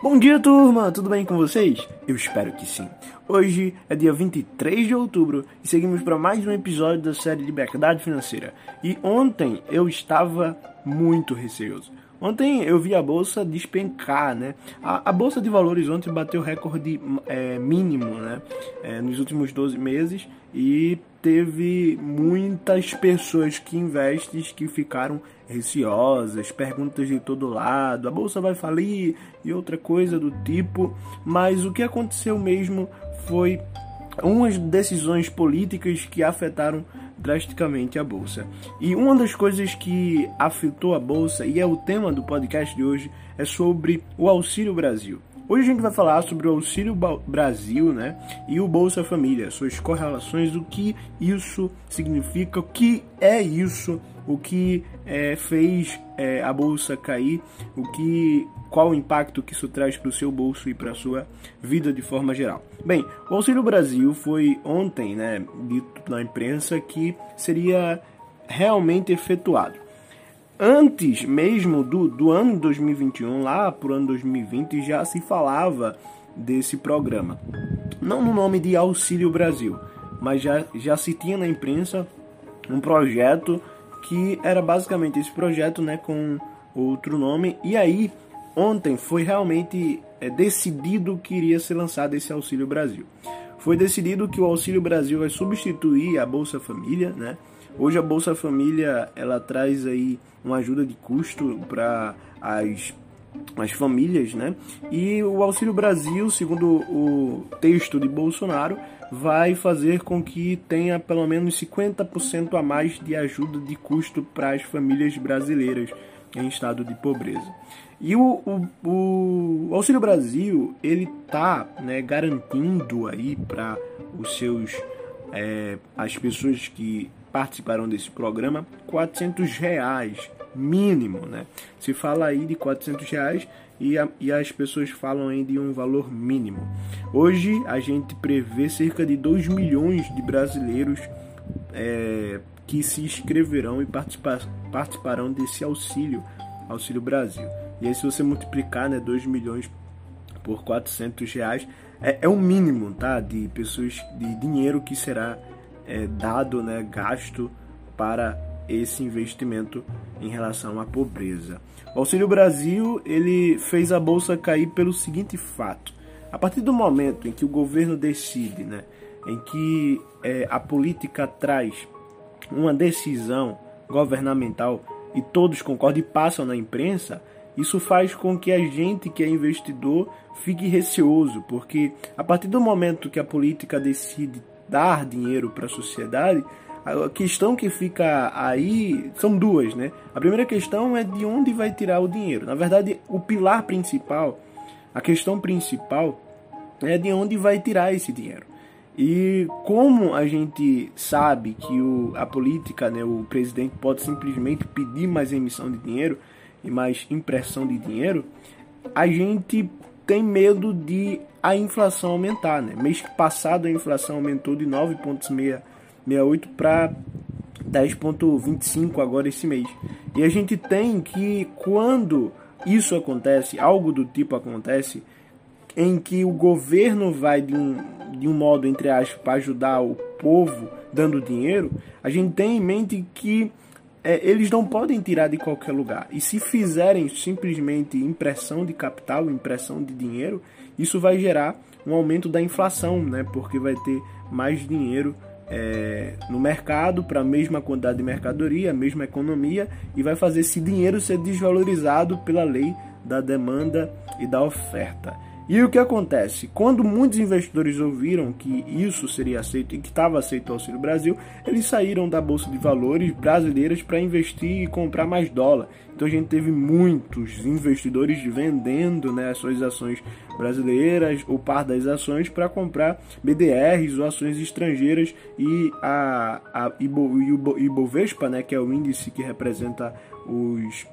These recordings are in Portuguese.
Bom dia, turma! Tudo bem com vocês? Eu espero que sim. Hoje é dia 23 de outubro e seguimos para mais um episódio da série Liberdade Financeira. E ontem eu estava muito receoso. Ontem eu vi a bolsa despencar, né? A, a bolsa de valores ontem bateu recorde é, mínimo, né? É, nos últimos 12 meses e teve muitas pessoas que investem que ficaram receosas, perguntas de todo lado, a bolsa vai falir e outra coisa do tipo. Mas o que aconteceu mesmo foi umas decisões políticas que afetaram drasticamente a bolsa. E uma das coisas que afetou a bolsa, e é o tema do podcast de hoje, é sobre o Auxílio Brasil. Hoje a gente vai falar sobre o Auxílio Brasil, né? E o Bolsa Família, suas correlações, o que isso significa, o que é isso, o que é, fez é, a bolsa cair, o que, qual o impacto que isso traz para o seu bolso e para a sua vida de forma geral. Bem, o Auxílio Brasil foi ontem, né, dito na imprensa que seria realmente efetuado antes mesmo do, do ano 2021, lá por ano 2020, já se falava desse programa. Não no nome de Auxílio Brasil, mas já, já se tinha na imprensa um projeto que era basicamente esse projeto né, com outro nome. E aí, ontem foi realmente é, decidido que iria ser lançado esse Auxílio Brasil. Foi decidido que o Auxílio Brasil vai substituir a Bolsa Família, né? Hoje a Bolsa Família ela traz aí uma ajuda de custo para as as famílias, né? E o Auxílio Brasil, segundo o texto de Bolsonaro, vai fazer com que tenha pelo menos 50% a mais de ajuda de custo para as famílias brasileiras em estado de pobreza. E o, o, o Auxílio Brasil ele tá né, garantindo aí para os seus é, as pessoas que participaram desse programa 400 reais mínimo, né? Se fala aí de 400 reais e, a, e as pessoas falam aí de um valor mínimo. Hoje a gente prevê cerca de 2 milhões de brasileiros é, que se inscreverão e participar, participarão desse auxílio, Auxílio Brasil. E aí se você multiplicar, né, 2 milhões por 400 reais, é, é o mínimo, tá? De pessoas, de dinheiro que será é, dado, né, gasto para esse investimento em relação à pobreza. O Auxílio Brasil ele fez a bolsa cair pelo seguinte fato: a partir do momento em que o governo decide, né, em que é, a política traz uma decisão governamental e todos concordam e passam na imprensa, isso faz com que a gente que é investidor fique receoso, porque a partir do momento que a política decide dar dinheiro para a sociedade, a questão que fica aí são duas, né? A primeira questão é de onde vai tirar o dinheiro. Na verdade, o pilar principal, a questão principal é de onde vai tirar esse dinheiro. E como a gente sabe que o, a política, né, o presidente pode simplesmente pedir mais emissão de dinheiro e mais impressão de dinheiro, a gente tem medo de a inflação aumentar. Né? Mês passado a inflação aumentou de 9,68 para 10,25 agora esse mês. E a gente tem que, quando isso acontece, algo do tipo acontece, em que o governo vai de um, de um modo, entre aspas, para ajudar o povo dando dinheiro, a gente tem em mente que é, eles não podem tirar de qualquer lugar. E se fizerem simplesmente impressão de capital, impressão de dinheiro, isso vai gerar um aumento da inflação, né? Porque vai ter mais dinheiro é, no mercado para a mesma quantidade de mercadoria, a mesma economia, e vai fazer esse dinheiro ser desvalorizado pela lei da demanda e da oferta. E o que acontece? Quando muitos investidores ouviram que isso seria aceito e que estava aceito o Auxílio Brasil, eles saíram da Bolsa de Valores brasileiras para investir e comprar mais dólar. Então a gente teve muitos investidores vendendo né, as suas ações brasileiras ou parte das ações para comprar BDRs ou ações estrangeiras e a, a Ibo, Ibo, Ibovespa, né, que é o índice que representa os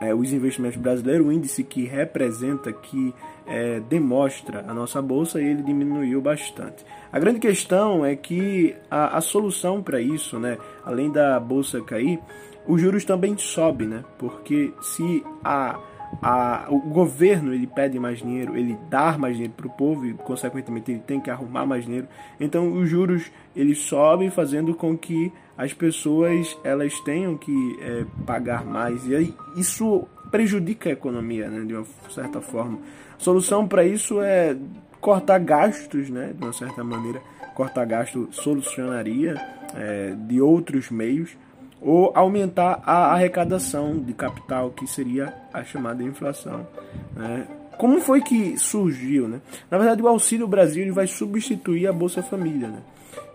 é, os investimentos brasileiros, o índice que representa, que é, demonstra a nossa bolsa, ele diminuiu bastante. A grande questão é que a, a solução para isso, né, além da bolsa cair, os juros também sobem, né? Porque se a, a, o governo ele pede mais dinheiro, ele dá mais dinheiro para o povo e consequentemente ele tem que arrumar mais dinheiro. Então os juros eles sobem fazendo com que as pessoas elas tenham que é, pagar mais e aí isso prejudica a economia, né, de uma certa forma. A solução para isso é cortar gastos, né, de uma certa maneira. Cortar gasto solucionaria é, de outros meios ou aumentar a arrecadação de capital, que seria a chamada inflação. Né? Como foi que surgiu? Né? Na verdade, o Auxílio Brasil vai substituir a Bolsa Família. Né?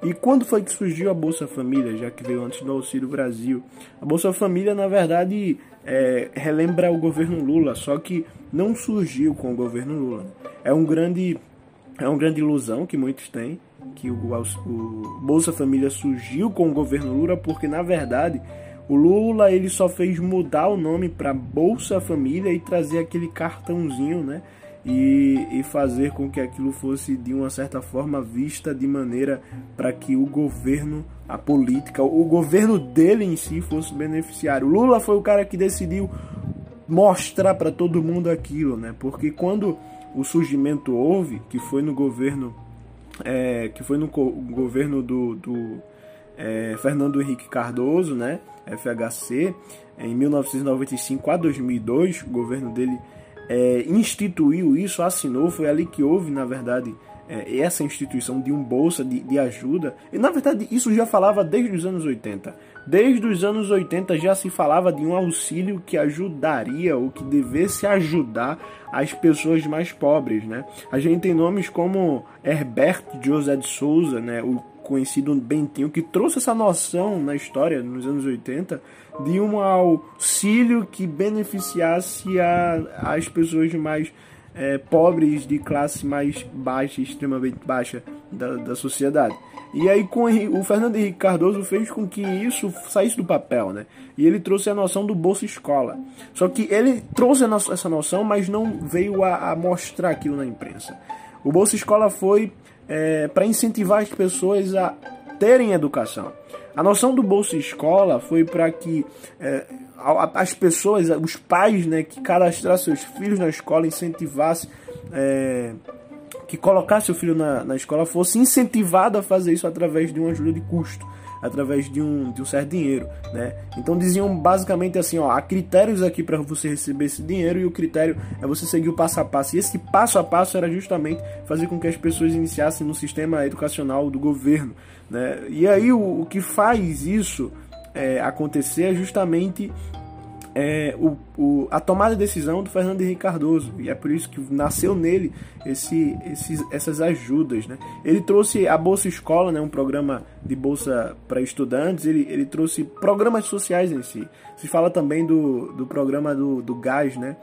E quando foi que surgiu a Bolsa Família, já que veio antes do Auxílio Brasil? A Bolsa Família, na verdade, é, relembra o governo Lula, só que não surgiu com o governo Lula. É um grande é uma grande ilusão que muitos têm que o, o Bolsa Família surgiu com o governo Lula, porque na verdade o Lula ele só fez mudar o nome para Bolsa Família e trazer aquele cartãozinho, né? E, e fazer com que aquilo fosse de uma certa forma vista de maneira para que o governo, a política, o governo dele em si fosse beneficiário. O Lula foi o cara que decidiu mostrar para todo mundo aquilo, né? Porque quando o surgimento houve, que foi no governo é, que foi no governo do, do é, Fernando Henrique Cardoso, né, FHC, em 1995 a 2002, o governo dele é, instituiu isso, assinou, foi ali que houve, na verdade, é, essa instituição de um bolsa de, de ajuda. E na verdade isso já falava desde os anos 80. Desde os anos 80 já se falava de um auxílio que ajudaria ou que devesse ajudar as pessoas mais pobres, né? A gente tem nomes como Herbert José de Souza, né? O conhecido Bentinho, que trouxe essa noção na história nos anos 80 de um auxílio que beneficiasse a, as pessoas mais é, pobres de classe mais baixa, extremamente baixa da, da sociedade. E aí com o Fernando Henrique Cardoso fez com que isso saísse do papel, né? E ele trouxe a noção do Bolsa Escola. Só que ele trouxe essa noção, mas não veio a, a mostrar aquilo na imprensa. O Bolsa Escola foi é, para incentivar as pessoas a terem educação. A noção do Bolsa Escola foi para que é, as pessoas, os pais né, que cadastrassem seus filhos na escola, incentivassem é, que colocasse o filho na, na escola fosse incentivado a fazer isso através de uma ajuda de custo, através de um, de um certo dinheiro, né? Então diziam basicamente assim, ó, há critérios aqui para você receber esse dinheiro e o critério é você seguir o passo a passo. E esse passo a passo era justamente fazer com que as pessoas iniciassem no sistema educacional do governo, né? E aí o, o que faz isso é, acontecer é justamente é, o, o, a tomada de decisão do Fernando Henrique Cardoso. E é por isso que nasceu nele esse, esses, essas ajudas. Né? Ele trouxe a Bolsa Escola, né, um programa de bolsa para estudantes, ele, ele trouxe programas sociais em si. Se fala também do, do programa do, do gás, né,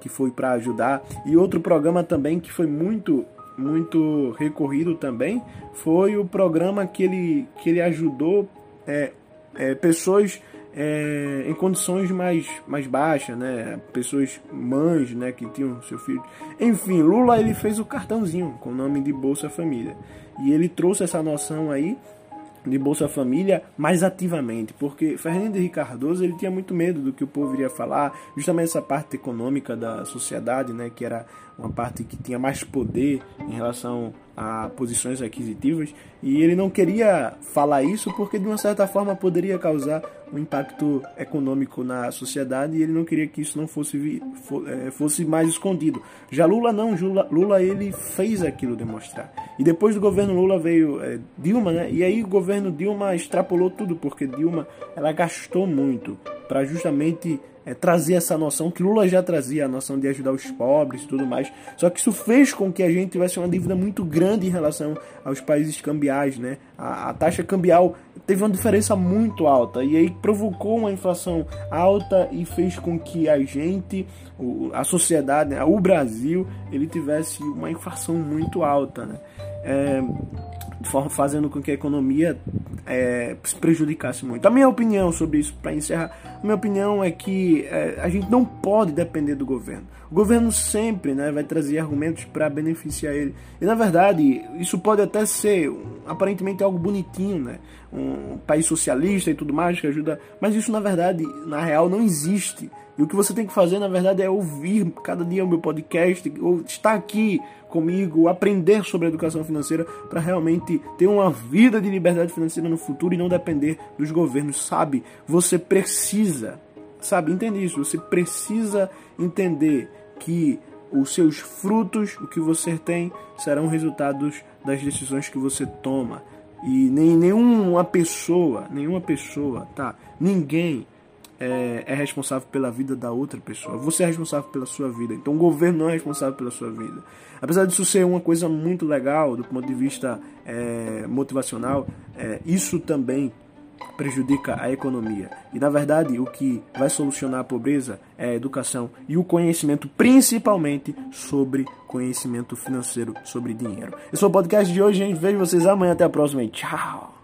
que foi para ajudar. E outro programa também que foi muito muito recorrido também foi o programa que ele, que ele ajudou é, é, pessoas é, em condições mais, mais baixas, né? Pessoas mães, né, que tinham seu filho. Enfim, Lula ele fez o cartãozinho com o nome de Bolsa Família. E ele trouxe essa noção aí de Bolsa Família mais ativamente, porque Fernando Henrique Cardoso ele tinha muito medo do que o povo iria falar, justamente essa parte econômica da sociedade, né, que era uma parte que tinha mais poder em relação a posições aquisitivas, e ele não queria falar isso porque de uma certa forma poderia causar um impacto econômico na sociedade e ele não queria que isso não fosse é, fosse mais escondido. Já Lula não, Lula, Lula ele fez aquilo demonstrar. E depois do governo Lula veio é, Dilma, né? E aí o governo Dilma extrapolou tudo porque Dilma ela gastou muito para justamente é, trazer essa noção que Lula já trazia, a noção de ajudar os pobres e tudo mais. Só que isso fez com que a gente tivesse uma dívida muito grande em relação aos países cambiais, né? A, a taxa cambial teve uma diferença muito alta e aí provocou uma inflação alta e fez com que a gente, a sociedade, né? o Brasil, ele tivesse uma inflação muito alta, né? É, fazendo com que a economia é, se prejudicasse muito. A minha opinião sobre isso, para encerrar, a minha opinião é que é, a gente não pode depender do governo. O governo sempre né, vai trazer argumentos para beneficiar ele. E na verdade, isso pode até ser aparentemente algo bonitinho, né? Um país socialista e tudo mais que ajuda. Mas isso na verdade, na real, não existe. E o que você tem que fazer, na verdade, é ouvir cada dia o meu podcast, ou estar aqui comigo, aprender sobre educação financeira para realmente ter uma vida de liberdade financeira no futuro e não depender dos governos, sabe? Você precisa, sabe? Entende isso? Você precisa entender que os seus frutos, o que você tem, serão resultados das decisões que você toma. E nem nenhuma pessoa, nenhuma pessoa, tá? Ninguém é, é, responsável pela vida da outra pessoa. Você é responsável pela sua vida. Então o governo não é responsável pela sua vida. Apesar disso ser uma coisa muito legal do ponto de vista é, motivacional, é, isso também prejudica a economia. E na verdade, o que vai solucionar a pobreza é a educação e o conhecimento, principalmente sobre conhecimento financeiro, sobre dinheiro. Esse foi o podcast de hoje, gente. Vejo vocês amanhã. Até a próxima e tchau!